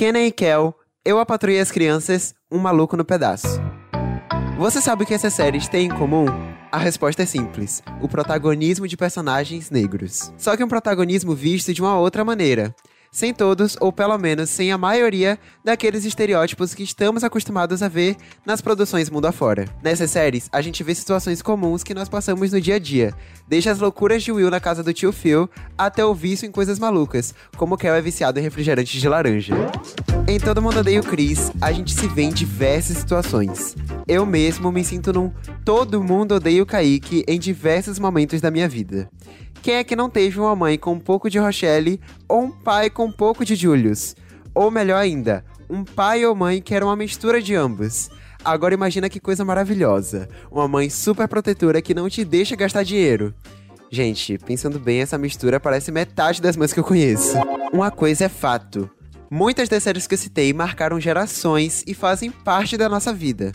Kenan e Kel, Eu, a Patrulha e as Crianças, Um Maluco no Pedaço. Você sabe o que essas séries têm em comum? A resposta é simples: o protagonismo de personagens negros. Só que um protagonismo visto de uma outra maneira sem todos, ou pelo menos sem a maioria, daqueles estereótipos que estamos acostumados a ver nas produções mundo afora. Nessas séries, a gente vê situações comuns que nós passamos no dia a dia, desde as loucuras de Will na casa do tio Phil, até o vício em coisas malucas, como Kel é viciado em refrigerantes de laranja. Em Todo Mundo Odeia o Chris, a gente se vê em diversas situações. Eu mesmo me sinto num Todo Mundo Odeia o Kaique em diversos momentos da minha vida. Quem é que não teve uma mãe com um pouco de Rochelle ou um pai com um pouco de Julius? Ou melhor ainda, um pai ou mãe que era uma mistura de ambos. Agora imagina que coisa maravilhosa. Uma mãe super protetora que não te deixa gastar dinheiro. Gente, pensando bem, essa mistura parece metade das mães que eu conheço. Uma coisa é fato. Muitas das séries que eu citei marcaram gerações e fazem parte da nossa vida.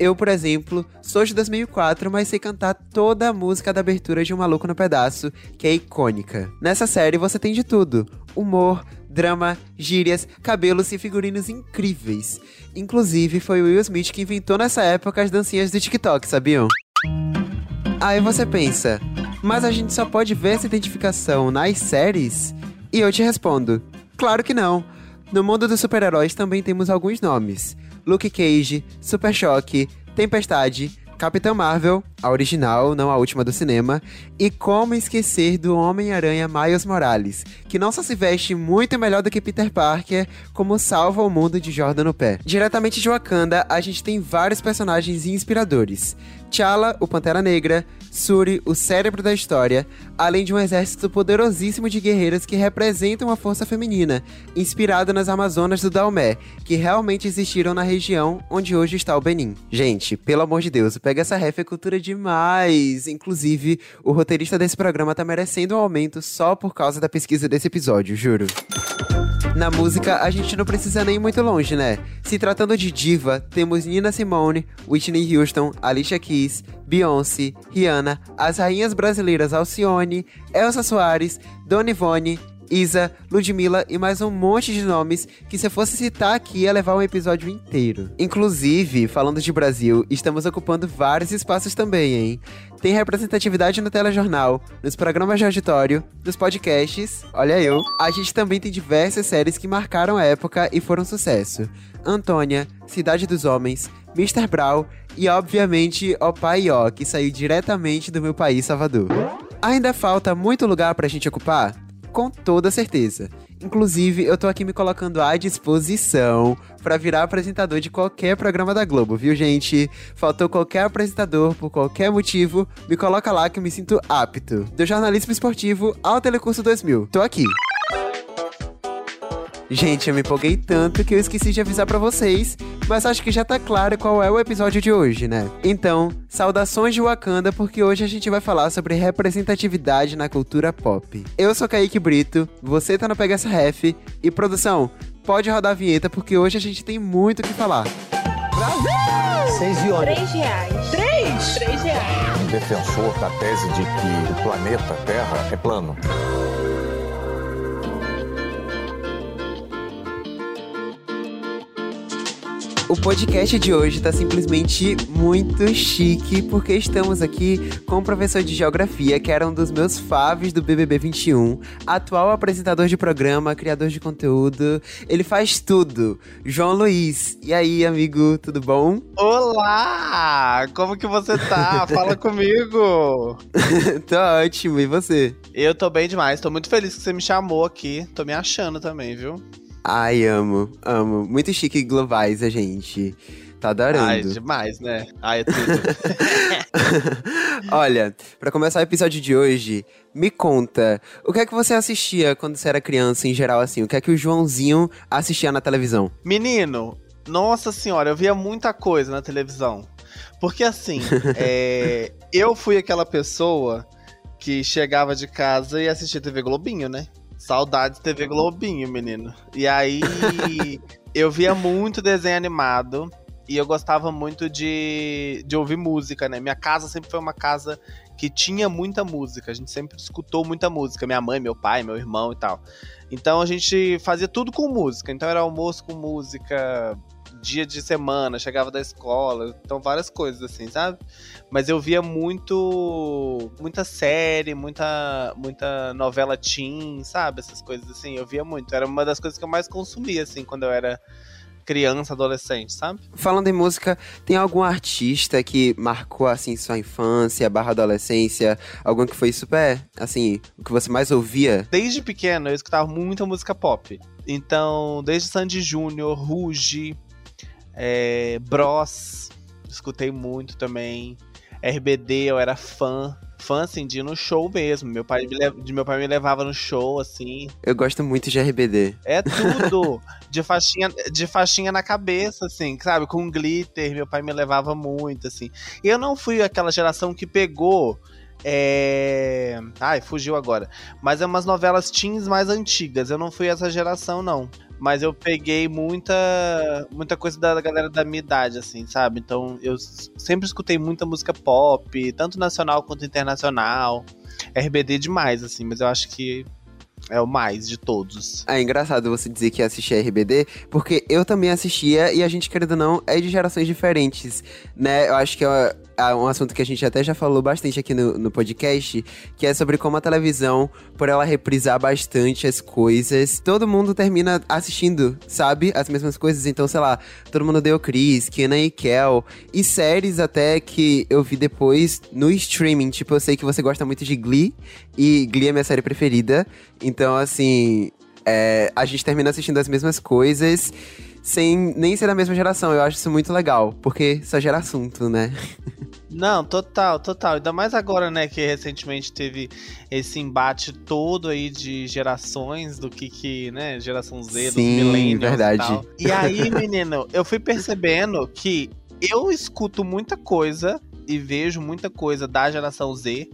Eu, por exemplo, sou de 2004, mas sei cantar toda a música da abertura de Um Maluco no Pedaço, que é icônica. Nessa série você tem de tudo: humor, drama, gírias, cabelos e figurinos incríveis. Inclusive, foi o Will Smith que inventou nessa época as dancinhas do TikTok, sabiam? Aí você pensa, mas a gente só pode ver essa identificação nas séries? E eu te respondo: claro que não. No mundo dos super-heróis também temos alguns nomes. Luke Cage, Super Choque, Tempestade, Capitão Marvel, a original, não a última do cinema, e como esquecer do Homem-Aranha Miles Morales, que não só se veste muito melhor do que Peter Parker, como salva o mundo de Jordan no pé. Diretamente de Wakanda, a gente tem vários personagens inspiradores. T'Challa, o Pantera Negra, Suri, o cérebro da história, além de um exército poderosíssimo de guerreiras que representam a força feminina, inspirado nas Amazonas do Dalmé, que realmente existiram na região onde hoje está o Benin. Gente, pelo amor de Deus, pega essa ref é cultura demais. Inclusive, o roteirista desse programa tá merecendo um aumento só por causa da pesquisa desse episódio, juro. Na música, a gente não precisa nem muito longe, né? Se tratando de diva, temos Nina Simone, Whitney Houston, Alicia Keys, Beyoncé, Rihanna, as rainhas brasileiras Alcione, Elsa Soares, Dona Ivone, Isa, Ludmilla e mais um monte de nomes que se eu fosse citar aqui ia levar um episódio inteiro. Inclusive, falando de Brasil, estamos ocupando vários espaços também, hein? Tem representatividade no telejornal, nos programas de auditório, nos podcasts, olha eu. A gente também tem diversas séries que marcaram a época e foram sucesso. Antônia, Cidade dos Homens, Mr. Brown e, obviamente, O Pai Ó, que saiu diretamente do meu país, Salvador. Ainda falta muito lugar pra gente ocupar? Com toda certeza. Inclusive, eu tô aqui me colocando à disposição para virar apresentador de qualquer programa da Globo, viu, gente? Faltou qualquer apresentador por qualquer motivo, me coloca lá que eu me sinto apto. Do jornalismo esportivo ao Telecurso 2000. Tô aqui. Gente, eu me empolguei tanto que eu esqueci de avisar para vocês, mas acho que já tá claro qual é o episódio de hoje, né? Então, saudações de Wakanda, porque hoje a gente vai falar sobre representatividade na cultura pop. Eu sou Kaique Brito, você tá no Pega essa Ref, e produção, pode rodar a vinheta porque hoje a gente tem muito o que falar. Brasil! Seis e Três reais. Três? Três reais. Defensor da tese de que o planeta Terra é plano. O podcast de hoje está simplesmente muito chique, porque estamos aqui com um professor de geografia que era um dos meus faves do BBB 21, atual apresentador de programa, criador de conteúdo. Ele faz tudo. João Luiz. E aí, amigo, tudo bom? Olá! Como que você tá? Fala comigo! tô ótimo, e você? Eu tô bem demais, tô muito feliz que você me chamou aqui. Tô me achando também, viu? Ai, amo, amo. Muito chique globais a gente. Tá adorando. Ai, demais, né? Ai, é tudo. Olha, para começar o episódio de hoje, me conta, o que é que você assistia quando você era criança, em geral, assim? O que é que o Joãozinho assistia na televisão? Menino, nossa senhora, eu via muita coisa na televisão. Porque assim, é, eu fui aquela pessoa que chegava de casa e assistia TV Globinho, né? Saudades TV Globinho, menino. E aí eu via muito desenho animado e eu gostava muito de, de ouvir música, né? Minha casa sempre foi uma casa que tinha muita música. A gente sempre escutou muita música, minha mãe, meu pai, meu irmão e tal. Então a gente fazia tudo com música. Então era almoço com música, dia de semana, chegava da escola, então várias coisas assim, sabe? Mas eu via muito muita série, muita muita novela teen, sabe? Essas coisas assim, eu via muito. Era uma das coisas que eu mais consumia assim quando eu era criança, adolescente, sabe? Falando em música, tem algum artista que marcou, assim, sua infância, barra adolescência? Algum que foi super, assim, o que você mais ouvia? Desde pequeno, eu escutava muita música pop. Então, desde Sandy Júnior, Ruge, é, Bros, escutei muito também. RBD, eu era fã. Fã, assim, de ir no show mesmo. Meu pai, me de meu pai me levava no show, assim. Eu gosto muito de RBD. É tudo. de, faixinha, de faixinha na cabeça, assim, sabe? Com glitter. Meu pai me levava muito, assim. E eu não fui aquela geração que pegou. É... Ai, fugiu agora. Mas é umas novelas teens mais antigas. Eu não fui essa geração, não mas eu peguei muita muita coisa da galera da minha idade, assim, sabe? Então eu sempre escutei muita música pop, tanto nacional quanto internacional. RBD demais, assim, mas eu acho que é o mais de todos. É engraçado você dizer que assistia RBD, porque eu também assistia e a gente, querendo ou não, é de gerações diferentes, né? Eu acho que é um assunto que a gente até já falou bastante aqui no, no podcast, que é sobre como a televisão, por ela reprisar bastante as coisas, todo mundo termina assistindo, sabe? As mesmas coisas. Então, sei lá, todo mundo deu Chris, Kenan e Kel, e séries até que eu vi depois no streaming. Tipo, eu sei que você gosta muito de Glee, e Glee é minha série preferida. Então, assim, é, a gente termina assistindo as mesmas coisas sem nem ser da mesma geração. Eu acho isso muito legal, porque só gera assunto, né? Não, total, total. Ainda mais agora, né, que recentemente teve esse embate todo aí de gerações, do que que, né, geração Z, Sim, dos millennials verdade. e tal. E aí, menino, eu fui percebendo que eu escuto muita coisa e vejo muita coisa da geração Z,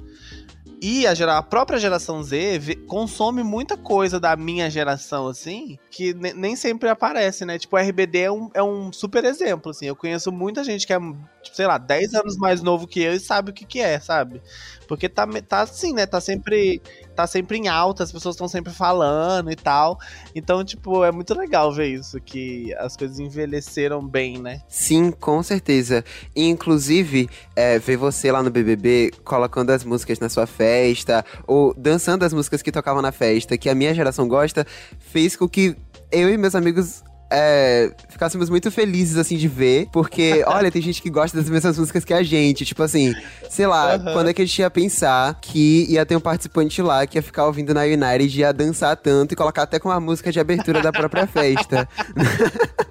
e a, gera, a própria geração Z vê, consome muita coisa da minha geração, assim, que nem sempre aparece, né? Tipo, o RBD é um, é um super exemplo, assim. Eu conheço muita gente que é, tipo, sei lá, 10 anos mais novo que eu e sabe o que que é, sabe? Porque tá, tá assim, né? Tá sempre, tá sempre em alta, as pessoas estão sempre falando e tal. Então, tipo, é muito legal ver isso, que as coisas envelheceram bem, né? Sim, com certeza. Inclusive, é, ver você lá no BBB colocando as músicas na sua festa, ou dançando as músicas que tocavam na festa, que a minha geração gosta, fez com que eu e meus amigos é, ficássemos muito felizes, assim, de ver. Porque, olha, tem gente que gosta das mesmas músicas que a gente. Tipo assim, sei lá, uhum. quando é que a gente ia pensar que ia ter um participante lá que ia ficar ouvindo na United, ia dançar tanto e colocar até com a música de abertura da própria festa.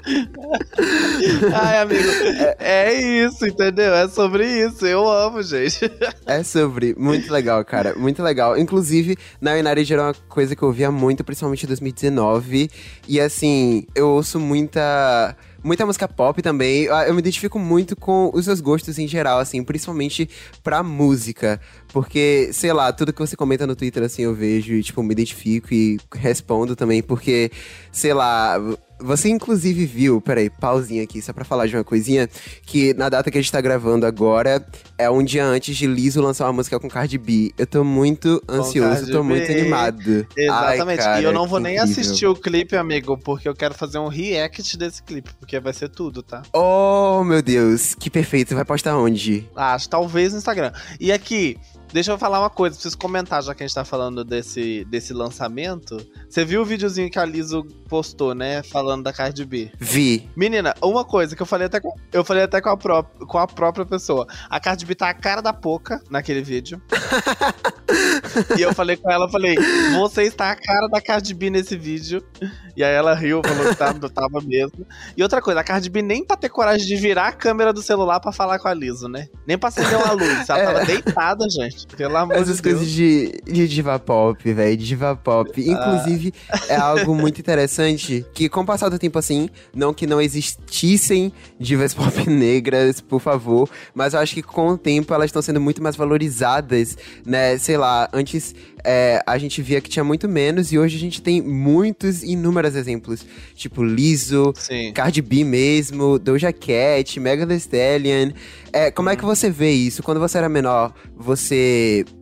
Ai, amigo, é, é, isso, entendeu? É sobre isso. Eu amo, gente. É sobre. Muito legal, cara. Muito legal. Inclusive, na United era uma coisa que eu ouvia muito, principalmente em 2019. E assim, eu ouço muita muita música pop também. Eu me identifico muito com os seus gostos em geral, assim, principalmente pra música. Porque, sei lá, tudo que você comenta no Twitter, assim, eu vejo e, tipo, me identifico e respondo também, porque, sei lá, você inclusive viu, peraí, pausinha aqui, só pra falar de uma coisinha, que na data que a gente tá gravando agora, é um dia antes de Liso lançar uma música com Cardi B. Eu tô muito ansioso, tô muito animado. Exatamente, Ai, cara, e eu não vou nem incrível. assistir o clipe, amigo, porque eu quero fazer um react desse clipe, porque vai ser tudo, tá? Oh, meu Deus, que perfeito, vai postar onde? Acho, talvez no Instagram. E aqui, Deixa eu falar uma coisa, preciso comentar, já que a gente tá falando desse, desse lançamento. Você viu o videozinho que a Liso postou, né? Falando da Cardi B? Vi. Menina, uma coisa que eu falei até com, eu falei até com a, pró com a própria pessoa. A Cardi B tá a cara da pouca naquele vídeo. e eu falei com ela, falei, você está a cara da Cardi B nesse vídeo. E aí ela riu, falou que tava, tava mesmo. E outra coisa, a Cardi B nem pra ter coragem de virar a câmera do celular pra falar com a Liso, né? Nem pra acender uma luz. Ela é. tava deitada, gente. Pelo amor Essas de coisas de, de diva pop, velho, diva pop. Ah. Inclusive, ah. é algo muito interessante que, com o passar do tempo, assim, não que não existissem divas pop negras, por favor, mas eu acho que com o tempo elas estão sendo muito mais valorizadas, né? Sei lá, antes é, a gente via que tinha muito menos e hoje a gente tem muitos, inúmeros exemplos. Tipo Lizzo, Sim. Cardi B mesmo, Doja Cat, Mega Thee Stallion. É, como é que você vê isso? Quando você era menor, você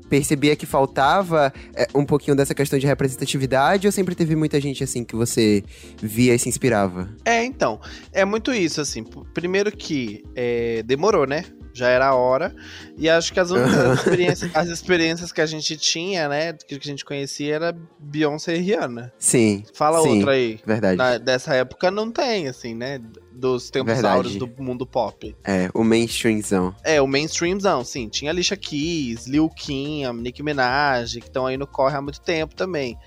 percebia que faltava é, um pouquinho dessa questão de representatividade ou sempre teve muita gente assim que você via e se inspirava? É, então, é muito isso, assim. Primeiro que é, demorou, né? Já era a hora. E acho que as únicas experiências, as experiências que a gente tinha, né? Que que a gente conhecia era Beyoncé e Rihanna. Sim. Fala sim, outra aí. Verdade. Na- dessa época não tem, assim, né? Dos tempos Verdade. áureos do mundo pop. É, o mainstreamzão. É, o mainstreamzão, sim. Tinha Alicia Keys, Lil Kim, a Nicki Minaj, que estão aí no corre há muito tempo também.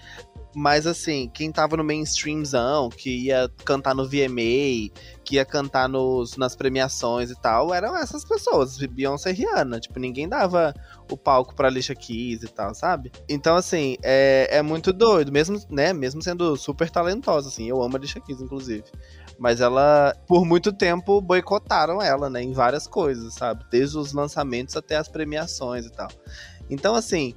Mas assim, quem tava no mainstreamzão, que ia cantar no VMA, que ia cantar nos, nas premiações e tal, eram essas pessoas, Beyoncé e Rihanna. Tipo, ninguém dava o palco pra Alicia Keys e tal, sabe? Então, assim, é, é muito doido, mesmo, né, mesmo sendo super talentosa, assim. Eu amo a Alicia Keys, inclusive. Mas ela, por muito tempo, boicotaram ela, né, em várias coisas, sabe? Desde os lançamentos até as premiações e tal. Então, assim,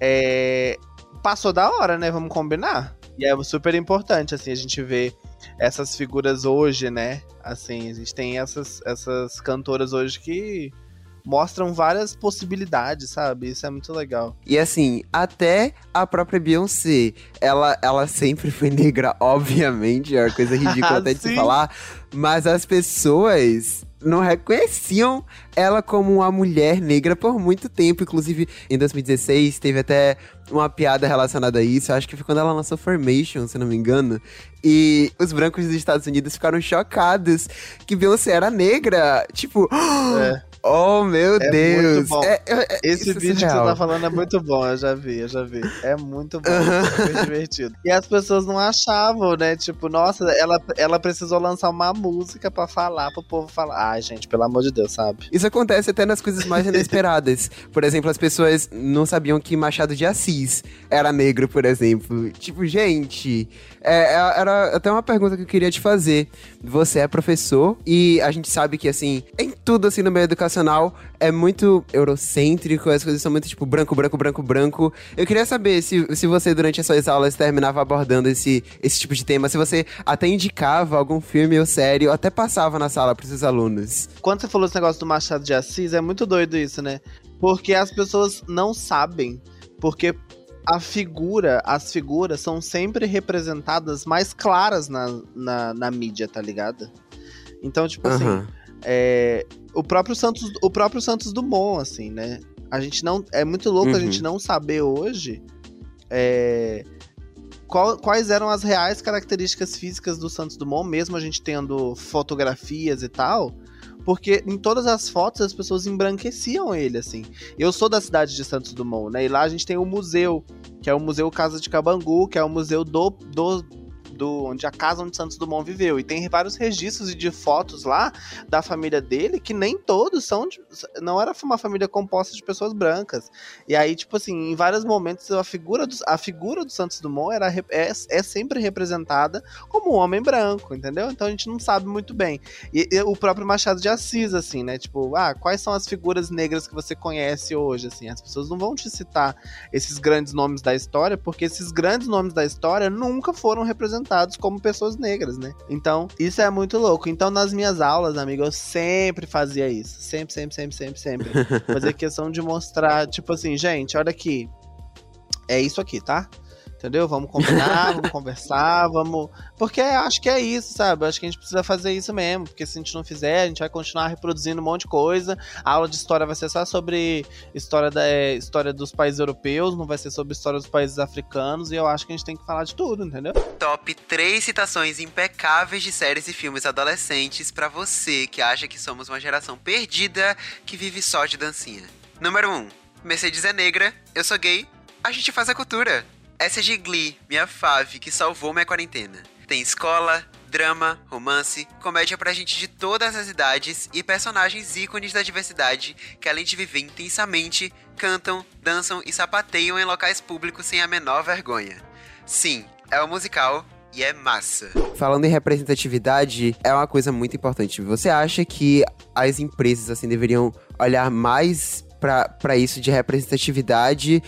é, passou da hora, né? Vamos combinar. E é super importante, assim, a gente ver essas figuras hoje, né? Assim, a gente tem essas, essas cantoras hoje que mostram várias possibilidades, sabe? Isso é muito legal. E assim, até a própria Beyoncé, ela, ela sempre foi negra, obviamente, é uma coisa ridícula até de se falar, mas as pessoas não reconheciam ela como uma mulher negra por muito tempo. Inclusive, em 2016, teve até uma piada relacionada a isso. Acho que foi quando ela lançou Formation, se não me engano. E os brancos dos Estados Unidos ficaram chocados que Beyoncé era negra. Tipo, É. oh meu É Deus. muito bom. É- é- Esse é vídeo que você tá falando é muito bom, eu já vi, eu já vi. É muito bom, é super divertido. E as pessoas não achavam, né? Tipo, nossa, ela, ela precisou lançar uma música pra falar, pro povo falar. Ai, gente, pelo amor de Deus, sabe? Isso acontece até nas coisas mais inesperadas. Por exemplo, as pessoas não sabiam que Machado de Assis era negro, por exemplo. Tipo, gente, é, é- era até uma pergunta que eu queria te fazer. Você é professor e a gente sabe que, assim, em tudo, assim, no meio educacional é muito eurocêntrico, as coisas são muito, tipo, branco, branco, branco, branco. Eu queria saber se, se você, durante as suas aulas, terminava abordando esse, esse tipo de tema, se você até indicava algum filme ou série, ou até passava na sala pros seus alunos. Quando você falou esse negócio do Machado de Assis, é muito doido isso, né? Porque as pessoas não sabem. Porque a figura, as figuras são sempre representadas mais claras na, na, na mídia, tá ligado? Então, tipo assim, Aham. é, o próprio Santos, o próprio Santos Dumont, assim, né? A gente não é muito louco a Uhum. gente não saber hoje é, qual- quais eram as reais características físicas do Santos Dumont, mesmo a gente tendo fotografias e tal. Porque em todas as fotos as pessoas embranqueciam ele, assim. Eu sou da cidade de Santos Dumont, né? E lá a gente tem o museu, que é o Museu Casa de Cabangu, que é o museu do, do, do onde a casa onde Santos Dumont viveu. E tem vários registros de fotos lá da família dele que nem todos são de, não era uma família composta de pessoas brancas. E aí, tipo assim, em vários momentos a figura do, a figura do Santos Dumont era, é, é sempre representada como um homem branco, entendeu? Então a gente não sabe muito bem. E, e o próprio Machado de Assis, assim, né? Tipo, ah, quais são as figuras negras que você conhece hoje, assim? As pessoas não vão te citar esses grandes nomes da história, porque esses grandes nomes da história nunca foram representados como pessoas negras, né? Então, isso é muito louco. Então, nas minhas aulas, amigo, eu sempre fazia isso. Sempre, sempre, sempre, sempre, sempre. Fazer questão de mostrar, tipo assim, gente, olha aqui. É isso aqui, tá? Entendeu? Vamos combinar, vamos conversar, vamos. Porque acho que é isso, sabe? Acho que a gente precisa fazer isso mesmo. Porque se a gente não fizer, a gente vai continuar reproduzindo um monte de coisa. A aula de história vai ser só sobre história, da, é, história dos países europeus, não vai ser sobre história dos países africanos. E eu acho que a gente tem que falar de tudo, entendeu? Top 3 citações impecáveis de séries e filmes adolescentes pra você que acha que somos uma geração perdida que vive só de dancinha. Número 1. Mercedes é negra, eu sou gay, a gente faz a cultura. Essa é de Glee, minha fave, que salvou minha quarentena. Tem escola, drama, romance, comédia pra gente de todas as idades e personagens ícones da diversidade que, além de viver intensamente, cantam, dançam e sapateiam em locais públicos sem a menor vergonha. Sim, é um musical e é massa. Falando em representatividade, é uma coisa muito importante. Você acha que as empresas assim deveriam olhar mais pra isso de representatividade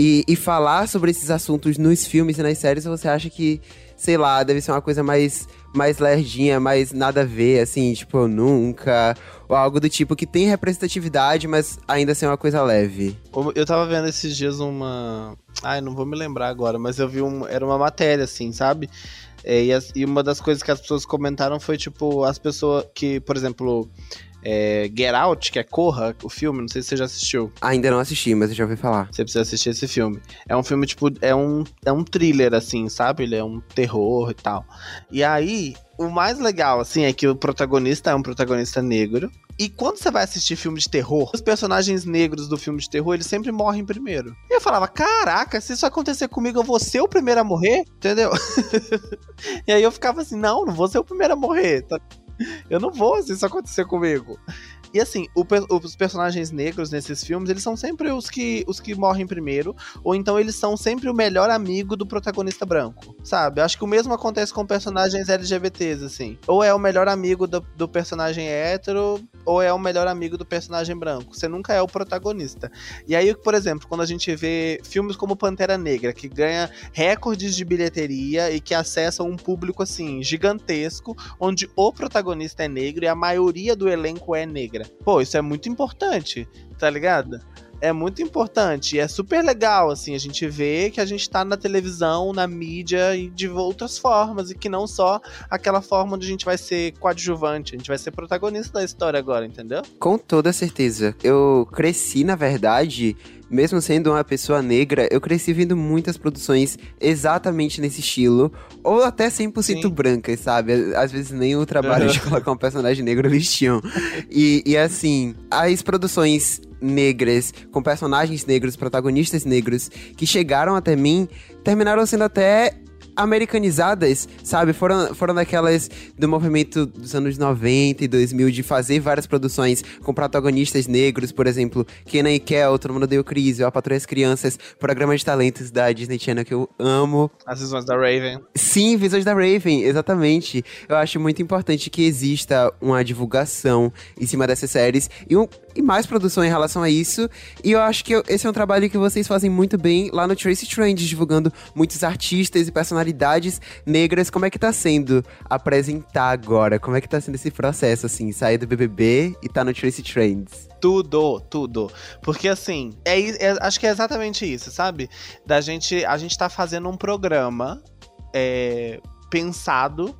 E, e falar sobre esses assuntos nos filmes e nas séries, ou você acha que, sei lá, deve ser uma coisa mais, mais lerdinha, mais nada a ver, assim, tipo, nunca. Ou algo do tipo que tem representatividade, mas ainda assim é uma coisa leve. Eu tava vendo esses dias uma. Ai, não vou me lembrar agora, mas eu vi um. Era uma matéria, assim, sabe? É, e, as, e, uma das coisas que as pessoas comentaram foi, tipo, as pessoas que, por exemplo, é, Get Out, que é Corra, o filme, não sei se você já assistiu. Ainda não assisti, mas eu já ouvi falar. Você precisa assistir esse filme. É um filme, tipo, é um, é um thriller, assim, sabe? Ele é um terror e tal. E aí, o mais legal, assim, é que o protagonista é um protagonista negro. E quando você vai assistir filme de terror, os personagens negros do filme de terror, eles sempre morrem primeiro. E eu falava, caraca, se isso acontecer comigo, eu vou ser o primeiro a morrer? Entendeu? e aí eu ficava assim, não, não vou ser o primeiro a morrer. Tá? Eu não vou se isso acontecer comigo. E assim, o, os personagens negros nesses filmes, eles são sempre os que, os que morrem primeiro, ou então eles são sempre o melhor amigo do protagonista branco, sabe? Acho que o mesmo acontece com personagens LGBTs, assim. Ou é o melhor amigo do, do personagem hétero, ou é o melhor amigo do personagem branco. Você nunca é o protagonista. E aí, por exemplo, quando a gente vê filmes como Pantera Negra, que ganha recordes de bilheteria e que acessam um público, assim, gigantesco, onde o protagonista é negro e a maioria do elenco é negra negra. Pô, isso é muito importante, tá ligado? É muito importante e é super legal, assim, a gente vê que a gente tá na televisão, na mídia e de outras formas, e que não só aquela forma onde a gente vai ser coadjuvante, a gente vai ser protagonista da história agora, entendeu? Com toda certeza. Eu cresci, na verdade, mesmo sendo uma pessoa negra, eu cresci vendo muitas produções exatamente nesse estilo, ou até 100% Sim. brancas, sabe? Às vezes nem o trabalho uhum. de colocar um personagem negro eles tinham. E, e assim, as produções negras, com personagens negros, protagonistas negros, que chegaram até mim, terminaram sendo até americanizadas, sabe? Foram, foram daquelas do movimento dos anos 90 e 2000 de fazer várias produções com protagonistas negros, por exemplo, Kenan e Kel, Todo Mundo Deu Crise, A Patrulha as Crianças, Programa de Talentos da Disney Channel que eu amo. As visões da Raven. Sim, visões da Raven, exatamente. Eu acho muito importante que exista uma divulgação em cima dessas séries e um e mais produção em relação a isso. E eu acho que esse é um trabalho que vocês fazem muito bem lá no Tracy Trends, divulgando muitos artistas e personalidades negras. Como é que tá sendo apresentar agora? Como é que tá sendo esse processo, assim, sair do BBB e tá no Tracy Trends? Tudo, tudo. Porque assim, é, é, acho que é exatamente isso, sabe? Da gente, a gente tá fazendo um programa é, pensado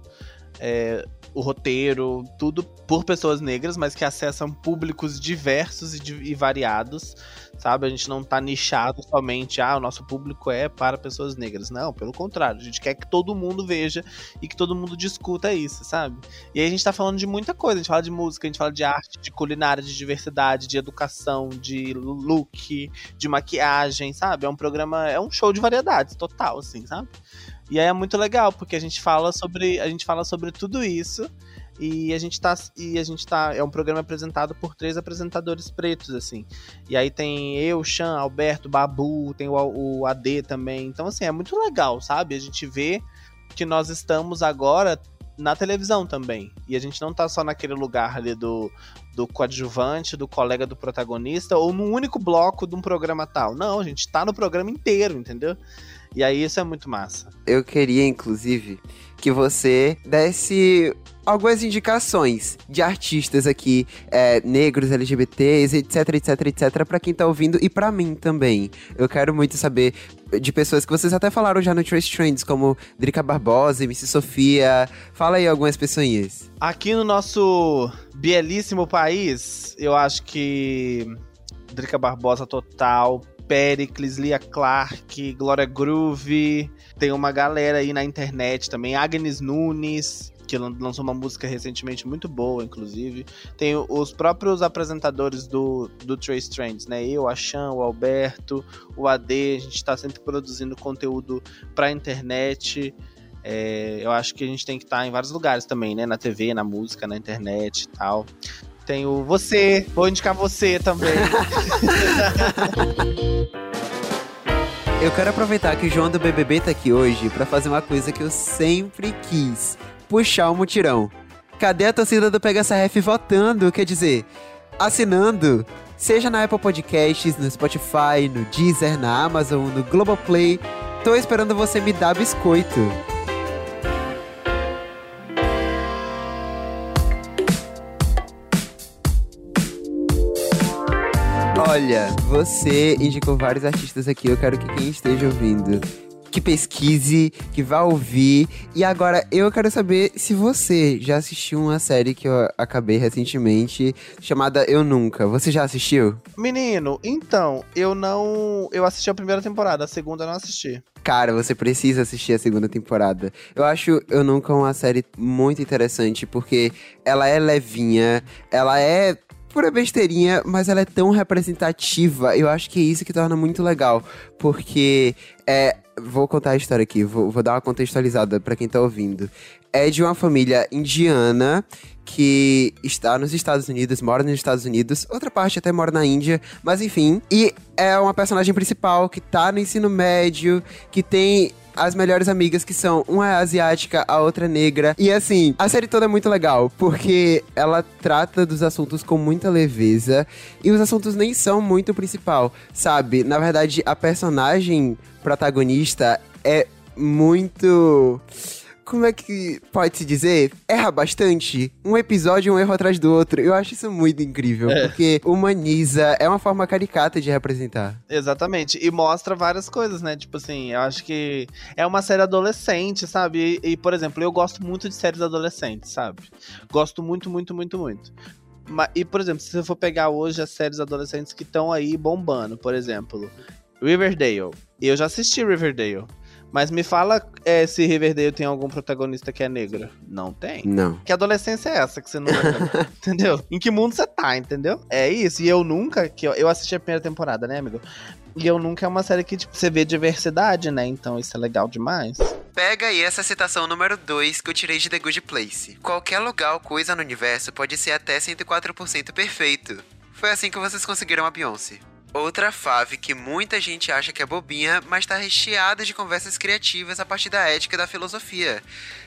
é, o roteiro, tudo por pessoas negras, mas que acessam públicos diversos e, e, variados, sabe? A gente não tá nichado somente, ah, o nosso público é para pessoas negras. Não, pelo contrário, a gente quer que todo mundo veja e que todo mundo discuta isso, sabe? E aí a gente tá falando de muita coisa, a gente fala de música, a gente fala de arte, de culinária, de diversidade, de educação, de look, de maquiagem, sabe? É um programa, é um show de variedades total, assim, sabe? E aí é muito legal, porque a gente fala sobre, a gente fala sobre tudo isso. E a gente tá. E a gente tá. É um programa apresentado por três apresentadores pretos, assim. E aí tem eu, Chan, Alberto, Babu, tem o, o AD também. Então, assim, é muito legal, sabe? A gente vê que nós estamos agora na televisão também. E a gente não tá só naquele lugar ali do, do coadjuvante, do colega do protagonista, ou no único bloco de um programa tal. Não, a gente tá no programa inteiro, entendeu? E aí isso é muito massa. Eu queria, inclusive, que você desse algumas indicações de artistas aqui, é, negros, LGBTs, etc, etc, etc, para quem tá ouvindo e para mim também. Eu quero muito saber de pessoas que vocês até falaram já no Trace Trends, como Drica Barbosa, MC Sofia. Fala aí algumas pessoinhas. Aqui no nosso belíssimo país, eu acho que Drica Barbosa total, Pericles, Lia Clark, Glória Groove. Tem uma galera aí na internet também, Agnes Nunes, que lançou uma música recentemente muito boa, inclusive. Tem os próprios apresentadores do, do Trace Trends, né? Eu, a Chan, o Alberto, o AD, a gente está sempre produzindo conteúdo pra internet. É, eu acho que a gente tem que estar tá em vários lugares também, né? Na TV, na música, na internet e tal. Tem o você, vou indicar você também. Eu quero aproveitar que o João do BBB tá aqui hoje para fazer uma coisa que eu sempre quis: puxar o um mutirão. Cadê a torcida do Pega essa Ref votando? Quer dizer, assinando seja na Apple Podcasts, no Spotify, no Deezer, na Amazon, no Globoplay. Tô esperando você me dar biscoito. Olha, você indicou vários artistas aqui. Eu quero que quem esteja ouvindo que pesquise, que vá ouvir. E agora eu quero saber se você já assistiu uma série que eu acabei recentemente chamada Eu Nunca. Você já assistiu? Menino, então, eu não. Eu assisti a primeira temporada, a segunda eu não assisti. Cara, você precisa assistir a segunda temporada. Eu acho Eu Nunca uma série muito interessante porque ela é levinha, ela é pura besteirinha, mas ela é tão representativa. Eu acho que é isso que torna muito legal. Porque é. Vou contar a história aqui, vou, vou dar uma contextualizada para quem tá ouvindo. É de uma família indiana que está nos Estados Unidos, mora nos Estados Unidos, outra parte até mora na Índia, mas enfim. E é uma personagem principal que tá no ensino médio, que tem as melhores amigas, que são uma é asiática, a outra é negra. E assim, a série toda é muito legal, porque ela trata dos assuntos com muita leveza e os assuntos nem são muito o principal, sabe? Na verdade, a personagem protagonista é muito como é que pode se dizer? Erra bastante. Um episódio, um erro atrás do outro. Eu acho isso muito incrível, é. porque humaniza, é uma forma caricata de representar. Exatamente. E mostra várias coisas, né? Tipo assim, eu acho que é uma série adolescente, sabe? E, e por exemplo, eu gosto muito de séries adolescentes, sabe? Gosto muito, muito, muito, muito. E, por exemplo, se você for pegar hoje as séries adolescentes que estão aí bombando, por exemplo, Riverdale. Eu já assisti Riverdale. Mas me fala é, se Riverdale tem algum protagonista que é negro. Não tem. Não. Que adolescência é essa que você não vai Entendeu? Em que mundo você tá, entendeu? É isso. E eu nunca, que eu, eu assisti a primeira temporada, né, amigo? E eu nunca é uma série que tipo, você vê diversidade, né? Então isso é legal demais. Pega aí essa citação número 2 que eu tirei de The Good Place. Qualquer lugar ou coisa no universo pode ser até 104% perfeito. Foi assim que vocês conseguiram a Beyoncé. Outra fave que muita gente acha que é bobinha, mas está recheada de conversas criativas a partir da ética e da filosofia.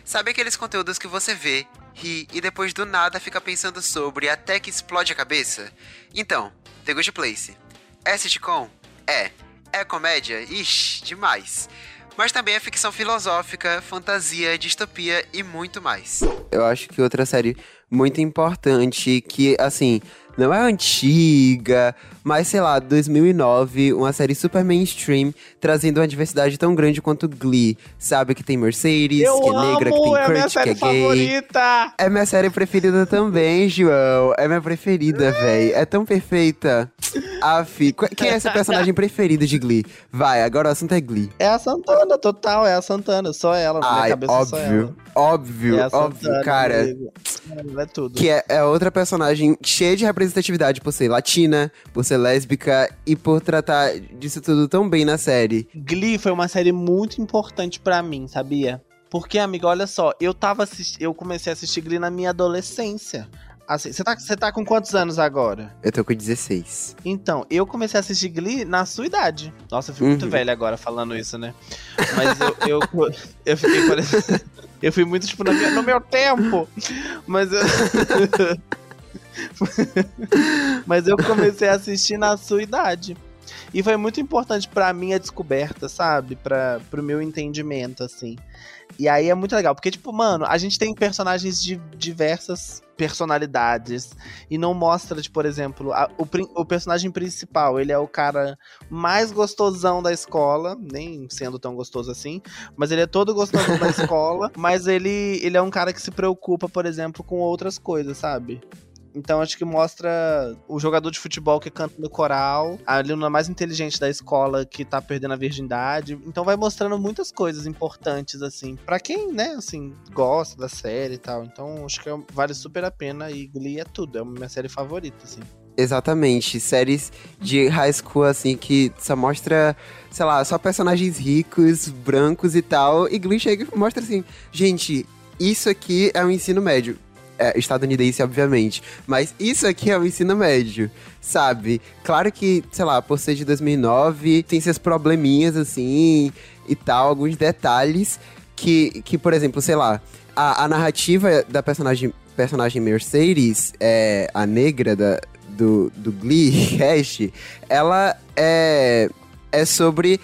Sabe aqueles conteúdos que você vê, ri e depois do nada fica pensando sobre até que explode a cabeça? Então, The Good Place. É sitcom? É. É comédia? Ixi, demais. Mas também é ficção filosófica, fantasia, distopia e muito mais. Eu acho que outra série muito importante que, assim, não é antiga, mas sei lá, 2009, uma série super mainstream, trazendo uma diversidade tão grande quanto Glee. Sabe que tem Mercedes, Eu que é negra, que tem é Kurt, que é gay. Favorita. É minha série preferida também, João. É minha preferida, véi. É tão perfeita. Aff, quem é essa personagem preferida de Glee? Vai, agora o assunto é Glee. É a Santana, total, é a Santana, só ela, Ai, minha cabeça óbvio, óbvio, é óbvio, Santana, cara. É tudo. Que é, é outra personagem cheia de representatividade por ser latina, por ser lésbica e por tratar disso tudo tão bem na série. Glee foi uma série muito importante para mim, sabia? Porque, amiga, olha só, eu tava eu comecei a assistir Glee na minha adolescência. Assim, você tá, você tá com quantos anos agora? Eu tô com 16. Então, eu comecei a assistir Glee na sua idade. Nossa, eu fico uhum. muito velho agora falando isso, né? Mas eu, eu, eu fiquei parecendo. Eu fui muito, tipo, no meu, no meu tempo. Mas eu. Mas eu comecei a assistir na sua idade. E foi muito importante para minha descoberta, sabe? Para pro meu entendimento, assim. E aí é muito legal, porque, tipo, mano, a gente tem personagens de diversas personalidades e não mostra, tipo, por exemplo, a, o, o personagem principal, ele é o cara mais gostosão da escola, nem sendo tão gostoso assim, mas ele é todo gostoso da escola, mas ele, ele é um cara que se preocupa, por exemplo, com outras coisas, sabe? Então acho que mostra o jogador de futebol que canta no coral, a aluna mais inteligente da escola que tá perdendo a virgindade. Então vai mostrando muitas coisas importantes, assim, para quem, né, assim, gosta da série e tal. Então acho que é vale super a pena e Glee é tudo, é a minha série favorita, assim. Exatamente, séries de high school, assim, que só mostra, sei lá, só personagens ricos, brancos e tal. E Glee chega e mostra assim, gente, isso aqui é o um ensino médio é, estadunidense, obviamente. Mas isso aqui é o ensino médio, sabe? Claro que, sei lá, por ser de 2009, tem seus probleminhas, assim, e tal, alguns detalhes que, que por exemplo, sei lá, a, a narrativa da personagem, personagem Mercedes, é, a negra da, do, do Glee Cast, ela é, é sobre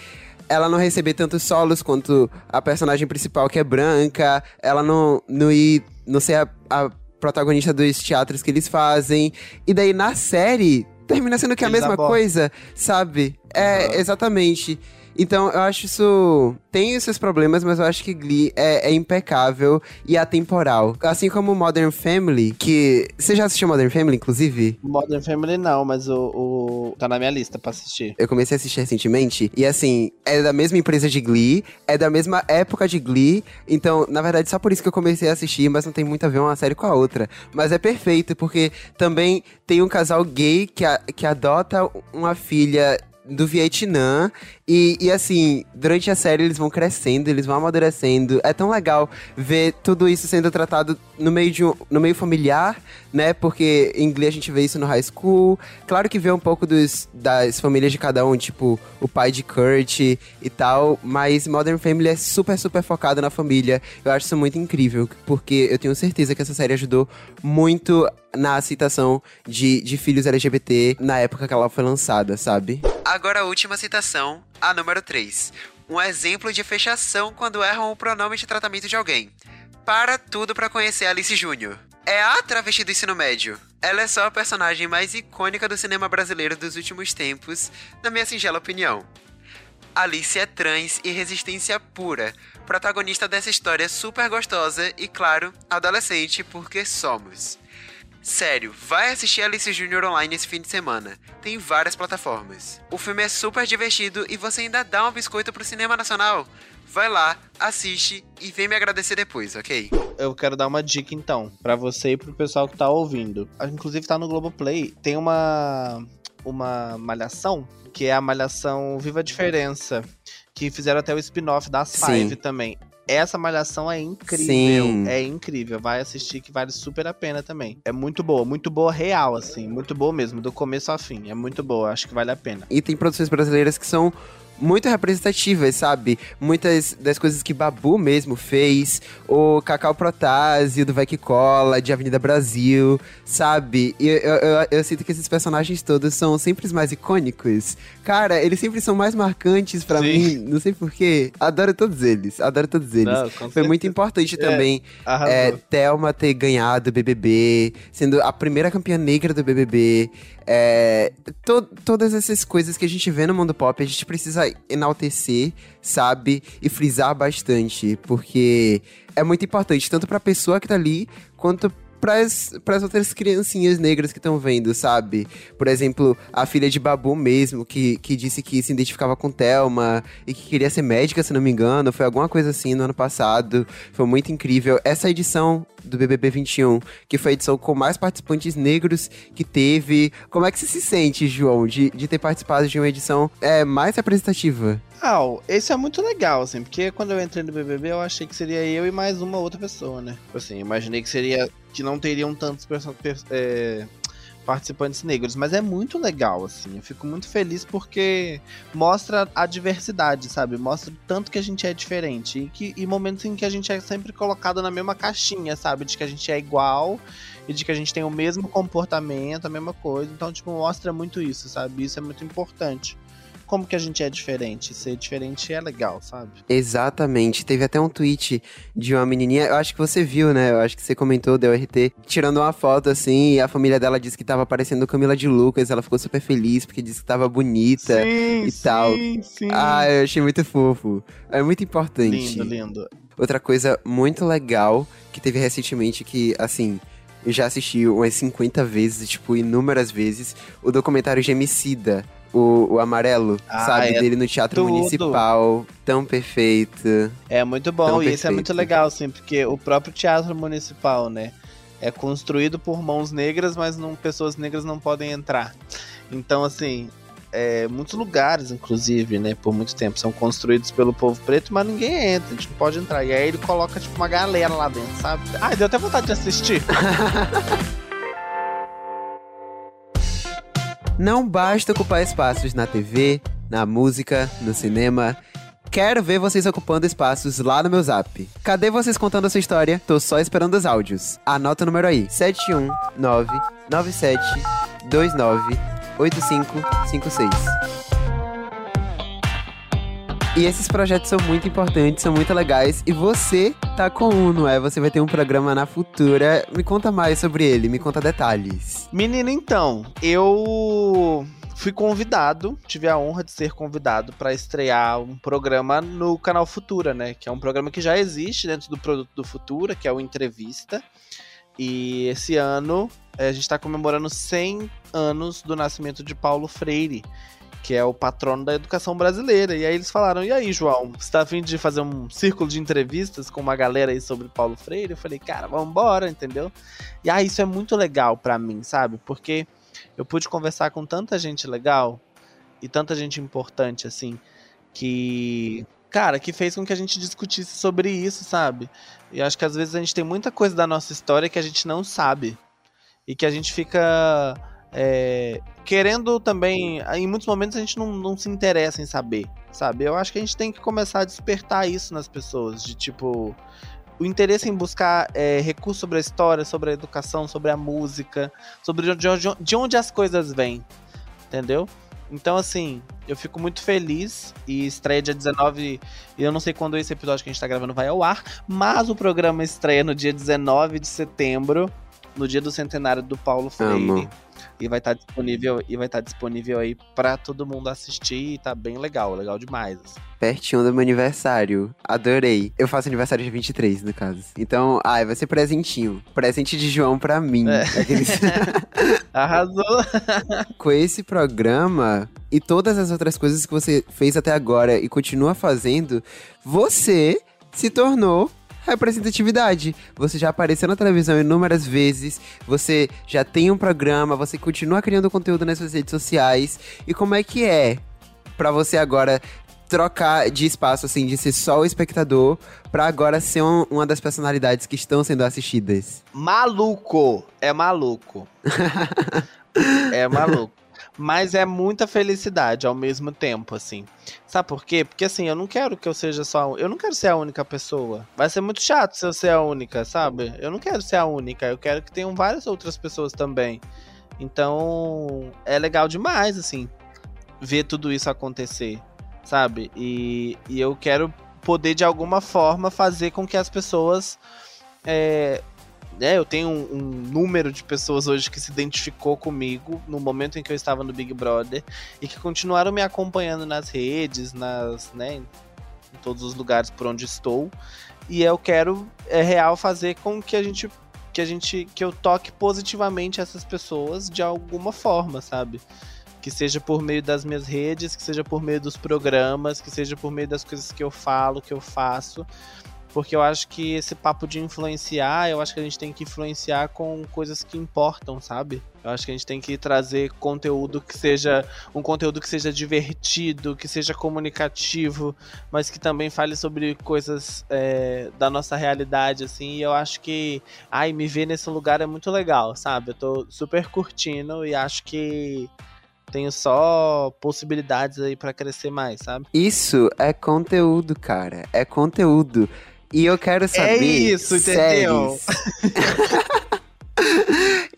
ela não receber tantos solos quanto a personagem principal, que é branca, ela não, não ir, não ser a, a protagonista dos teatros que eles fazem. E daí na série, termina sendo que é a Eles mesma abordam. coisa, sabe? É, Uhum. exatamente. Então, eu acho isso. Tem os seus problemas, mas eu acho que Glee é, é impecável e atemporal. Assim como Modern Family, que. Você já assistiu Modern Family, inclusive? Modern Family não, mas o, o- tá na minha lista pra assistir. Eu comecei a assistir recentemente. E assim, é da mesma empresa de Glee, é da mesma época de Glee. Então, na verdade, só por isso que eu comecei a assistir, mas não tem muito a ver uma série com a outra. Mas é perfeito, porque também tem um casal gay que, a- que adota uma filha do Vietnã. E, e assim, durante a série eles vão crescendo, eles vão amadurecendo. É tão legal ver tudo isso sendo tratado no meio, de um, no meio familiar, né? Porque em Glee a gente vê isso no high school. Claro que vê um pouco dos, das famílias de cada um, tipo o pai de Kurt e tal. Mas Modern Family é super, super focado na família. Eu acho isso muito incrível, porque eu tenho certeza que essa série ajudou muito na citação de, de filhos LGBT na época que ela foi lançada, sabe? Agora a última citação, a número 3. Um exemplo de fechação quando erram o pronome de tratamento de alguém. Para tudo pra conhecer Alice Júnior. É a travesti do ensino médio. Ela é só a personagem mais icônica do cinema brasileiro dos últimos tempos, na minha singela opinião. Alice é trans e resistência pura, protagonista dessa história super gostosa e, claro, adolescente, porque somos. Sério, vai assistir Alice Júnior online esse fim de semana. Tem várias plataformas. O filme é super divertido e você ainda dá um biscoito pro cinema nacional. Vai lá, assiste e vem me agradecer depois, ok? Eu quero dar uma dica então, pra você e pro pessoal que tá ouvindo. Ah, Inclusive tá no Globoplay, tem uma uma malhação, que é a malhação Viva a Diferença, que fizeram até o spin-off das Sim. Five também. Essa malhação é incrível, Sim. é incrível. Vai assistir que vale super a pena também. É muito boa, muito boa real assim, muito boa mesmo, do começo ao fim. É muito boa, acho que vale a pena. E tem produções brasileiras que são muito representativas, sabe? Muitas das coisas que Babu mesmo fez, o Cacau Protásio, do Vai Que Cola, de Avenida Brasil, sabe? E eu, eu, eu- sinto que esses personagens todos são sempre os mais icônicos. Cara, eles sempre são mais marcantes pra Sim. mim, não sei porquê. Adoro todos eles, adoro todos eles. Não, Foi certeza. muito importante É, também Arrasou. é, Thelma ter ganhado o BBB, sendo a primeira campeã negra do BBB. É, to- todas essas coisas que a gente vê no mundo pop, a gente precisa enaltecer, sabe? E frisar bastante, porque é muito importante, tanto pra pessoa que tá ali, quanto pras, pras outras criancinhas negras que estão vendo, sabe? Por exemplo, a filha de Babu mesmo, que, que disse que se identificava com Thelma e que queria ser médica, se não me engano. Foi alguma coisa assim no ano passado. Foi muito incrível. Essa edição do BBB 21, que foi a edição com mais participantes negros que teve. Como é que você se sente, João, de, de ter participado de uma edição é, mais representativa? Ah, esse é muito legal, assim, porque quando eu entrei no BBB eu achei que seria eu e mais uma outra pessoa, né? Assim, imaginei que seria. que não teriam tantos perso- per- é, participantes negros, mas é muito legal, assim. Eu fico muito feliz porque mostra a diversidade, sabe? Mostra tanto que a gente é diferente e, que, e momentos em que a gente é sempre colocado na mesma caixinha, sabe? De que a gente é igual e de que a gente tem o mesmo comportamento, a mesma coisa. Então, tipo, mostra muito isso, sabe? Isso é muito importante como que a gente é diferente. Ser diferente é legal, sabe? Exatamente. Teve até um tweet de uma menininha, eu acho que você viu, né? Eu acho que você comentou, deu RT, tirando uma foto assim, e a família dela disse que tava parecendo Camila de Lucas, ela ficou super feliz porque disse que tava bonita. sim, e tal. sim. Ah, eu achei muito fofo. É muito importante. lindo, lindo. Outra coisa muito legal que teve recentemente que, assim, eu já assisti umas 50 vezes, tipo, inúmeras vezes, o documentário Gemicida, o, o amarelo, Ah, sabe? é dele no Teatro tudo. Municipal. Tão perfeito. É muito bom e isso é muito legal, assim, porque o próprio teatro municipal, né? É construído por mãos negras, mas não, pessoas negras não podem entrar. Então, assim, é, muitos lugares, inclusive, né, por muito tempo, são construídos pelo povo preto, mas ninguém entra, a gente não pode entrar. E aí ele coloca, tipo, uma galera lá dentro, sabe? Ai, deu até vontade de assistir. Não basta ocupar espaços na TV, na música, no cinema. Quero ver vocês ocupando espaços lá no meu zap. Cadê vocês contando a sua história? Tô só esperando os áudios. Anota o número aí: 71997 298556. E esses projetos são muito importantes, são muito legais. E você tá com um, não é? Você vai ter um programa na Futura. Me conta mais sobre ele, me conta detalhes. Menino, então, eu fui convidado, tive a honra de ser convidado para estrear um programa no canal Futura, né? Que é um programa que já existe dentro do produto do Futura, que é o Entrevista. E esse ano eh, a gente está comemorando 100 anos do nascimento de Paulo Freire, que é o patrono da educação brasileira. E aí eles falaram: e aí, João, você tá afim de fazer um círculo de entrevistas com uma galera aí sobre Paulo Freire? Eu falei, cara, vamos embora, entendeu? E aí, isso é muito legal para mim, sabe? Porque eu pude conversar com tanta gente legal e tanta gente importante, assim, que. Cara, que fez com que a gente discutisse sobre isso, sabe? E acho que às vezes a gente tem muita coisa da nossa história que a gente não sabe. E que a gente fica é, querendo também. Em muitos momentos a gente não, não se interessa em saber, sabe? Eu acho que a gente tem que começar a despertar isso nas pessoas. De tipo. O interesse em buscar é, recursos sobre a história, sobre a educação, sobre a música, sobre de onde, de onde as coisas vêm. Entendeu? Então, assim, eu fico muito feliz e estreia dia 19. E eu não sei quando esse episódio que a gente tá gravando vai ao ar, mas o programa estreia no dia 19 de setembro, no dia do centenário do Paulo Freire. Amo. E vai estar disponível e vai estar disponível aí pra todo mundo assistir e tá bem legal, legal demais. assim. Pertinho do meu aniversário. Adorei. Eu faço aniversário dia 23, no caso. Então, ai, vai ser presentinho. Presente de João pra mim. É. Aqueles- Arrasou! Com esse programa e todas as outras coisas que você fez até agora e continua fazendo, você se tornou representatividade. Você já apareceu na televisão inúmeras vezes, você já tem um programa, você continua criando conteúdo nas suas redes sociais. E como é que é pra você agora trocar de espaço, assim, de ser só o espectador, pra agora ser um- uma das personalidades que estão sendo assistidas? Maluco! É maluco. é maluco. Mas é muita felicidade ao mesmo tempo, assim. Sabe por quê? Porque assim, eu não quero que eu seja só. Eu não quero ser a única pessoa. Vai ser muito chato se eu ser a única, sabe? Eu não quero ser a única. Eu quero que tenham várias outras pessoas também. Então, é legal demais, assim, ver tudo isso acontecer, sabe? E, e eu quero poder, de alguma forma, fazer com que as pessoas. É, né, eu tenho um, um número de pessoas hoje que se identificou comigo no momento em que eu estava no Big Brother e que continuaram me acompanhando nas redes, nas, né, em todos os lugares por onde estou. E eu quero, é real, fazer com que a gente que a gente que eu toque positivamente essas pessoas de alguma forma, sabe? Que seja por meio das minhas redes, que seja por meio dos programas, que seja por meio das coisas que eu falo, que eu faço. Porque eu acho que esse papo de influenciar, eu acho que a gente tem que influenciar com coisas que importam, sabe? Eu acho que a gente tem que trazer conteúdo que seja um conteúdo que seja divertido, que seja comunicativo, mas que também fale sobre coisas é, da nossa realidade, assim. E eu acho que, ai, me ver nesse lugar é muito legal, sabe? Eu tô super curtindo e acho que tenho só possibilidades aí pra crescer mais, sabe? Isso é conteúdo, cara. É conteúdo. E eu quero saber. isso, entendeu?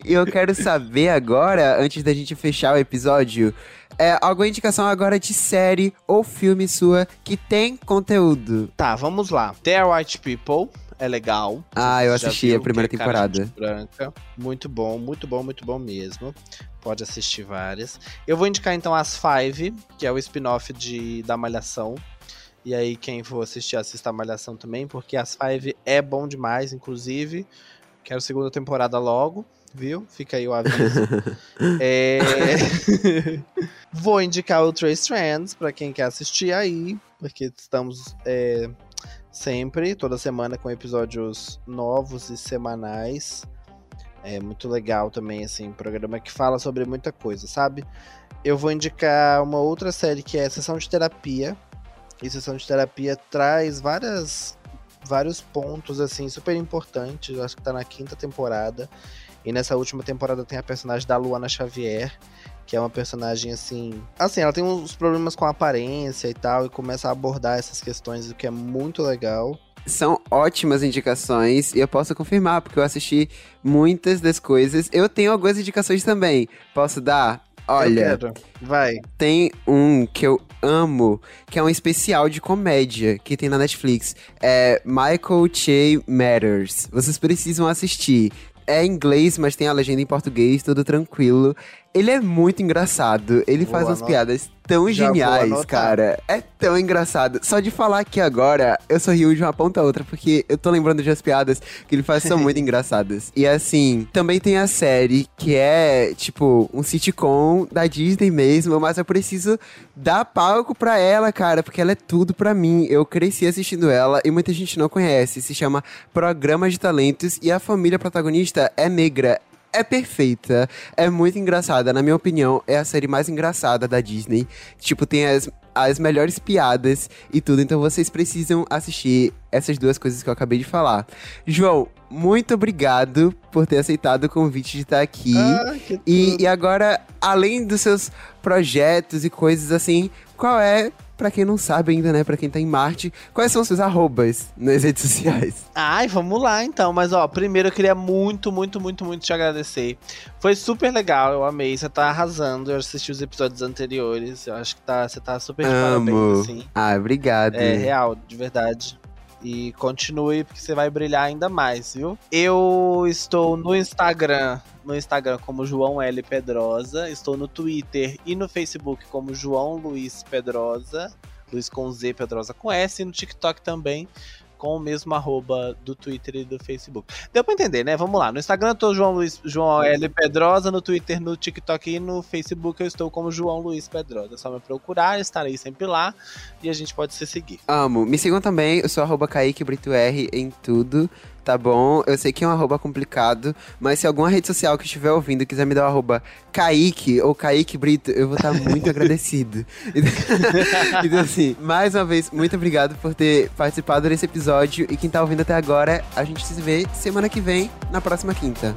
E eu quero saber agora, antes da gente fechar o episódio, é, alguma indicação agora de série ou filme sua que tem conteúdo. Tá, vamos lá. The White People é legal. Ah, eu assisti viu a primeira é temporada. branca. Muito bom, muito bom, muito bom mesmo. Pode assistir várias. Eu vou indicar então as Five, que é o spin-off de da Malhação. E aí, quem for assistir, assista a Malhação também, porque as Five é bom demais, inclusive. Quero segunda temporada logo, viu? Fica aí o aviso. É, Vou indicar o Trace Strands pra quem quer assistir aí, porque estamos é, sempre, toda semana, com episódios novos e semanais. É muito legal também, assim, programa que fala sobre muita coisa, sabe? Eu vou indicar uma outra série que é Sessão de Terapia. E Sessão de Terapia traz várias, vários pontos, assim, super importantes. Eu acho que tá na quinta temporada. E nessa última temporada tem a personagem da Luana Xavier, que é uma personagem assim. Assim, ela tem uns problemas com a aparência e tal, e começa a abordar essas questões, o que é muito legal. são ótimas indicações e eu posso confirmar, porque eu assisti muitas das coisas. Eu tenho algumas indicações também. Posso dar? Olha, vai. Tem um que eu amo, que é um especial de comédia que tem na Netflix. É Michael Che Matters. Vocês precisam assistir. É em inglês, mas tem a legenda em português, tudo tranquilo. Ele é muito engraçado. Ele Vou faz umas piadas tão Já geniais, cara. É tão engraçado. Só de falar aqui agora, eu sorrio de uma ponta a outra, porque eu tô lembrando de as piadas que ele faz são muito engraçadas. E assim, também tem a série que é, tipo, um sitcom da Disney mesmo, mas eu preciso dar palco pra ela, cara, porque ela é tudo pra mim. Eu cresci assistindo ela e muita gente não conhece. Se chama Programa de Talentos e a família protagonista é negra é perfeita, é muito engraçada. Na minha opinião, é a série mais engraçada da Disney. Tipo, tem as, as melhores piadas e tudo, então vocês precisam assistir essas duas coisas que eu acabei de falar. João, muito obrigado por ter aceitado o convite de estar aqui. Ah, e, e agora, além dos seus projetos e coisas assim, qual é Pra quem não sabe ainda, né? Pra quem tá em Marte, quais são os seus arrobas nas redes sociais? Ai, vamos lá então. Mas ó, primeiro eu queria muito, muito, muito, muito te agradecer. Foi super legal, eu amei. Você tá arrasando. Eu assisti os episódios anteriores. Eu acho que tá, você tá super de Amo. parabéns, assim. Ah, obrigado. É real, de verdade. E continue, porque você vai brilhar ainda mais, viu? Eu estou no Instagram no Instagram como João L. Pedrosa, estou no Twitter e no Facebook como João Luiz Pedrosa, Luiz com Z, Pedrosa com S, e no TikTok também com o mesmo arroba do Twitter e do Facebook. Deu pra entender, né? Vamos lá. No Instagram eu tô João, Luiz, João L. Pedrosa, no Twitter, no TikTok e no Facebook eu estou como João Luiz Pedrosa. É só me procurar, estarei sempre lá e a gente pode se seguir. Amo. Me sigam também, eu sou arroba Kaique Brito R em tudo tá bom? Eu sei que é um arroba complicado, mas se alguma rede social que estiver ouvindo quiser me dar o arroba Kaique ou Kaique Brito, eu vou estar muito agradecido. então, assim, mais uma vez, muito obrigado por ter participado desse episódio. E quem tá ouvindo até agora, a gente se vê semana que vem, na próxima quinta.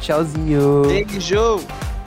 Tchauzinho. Beijo!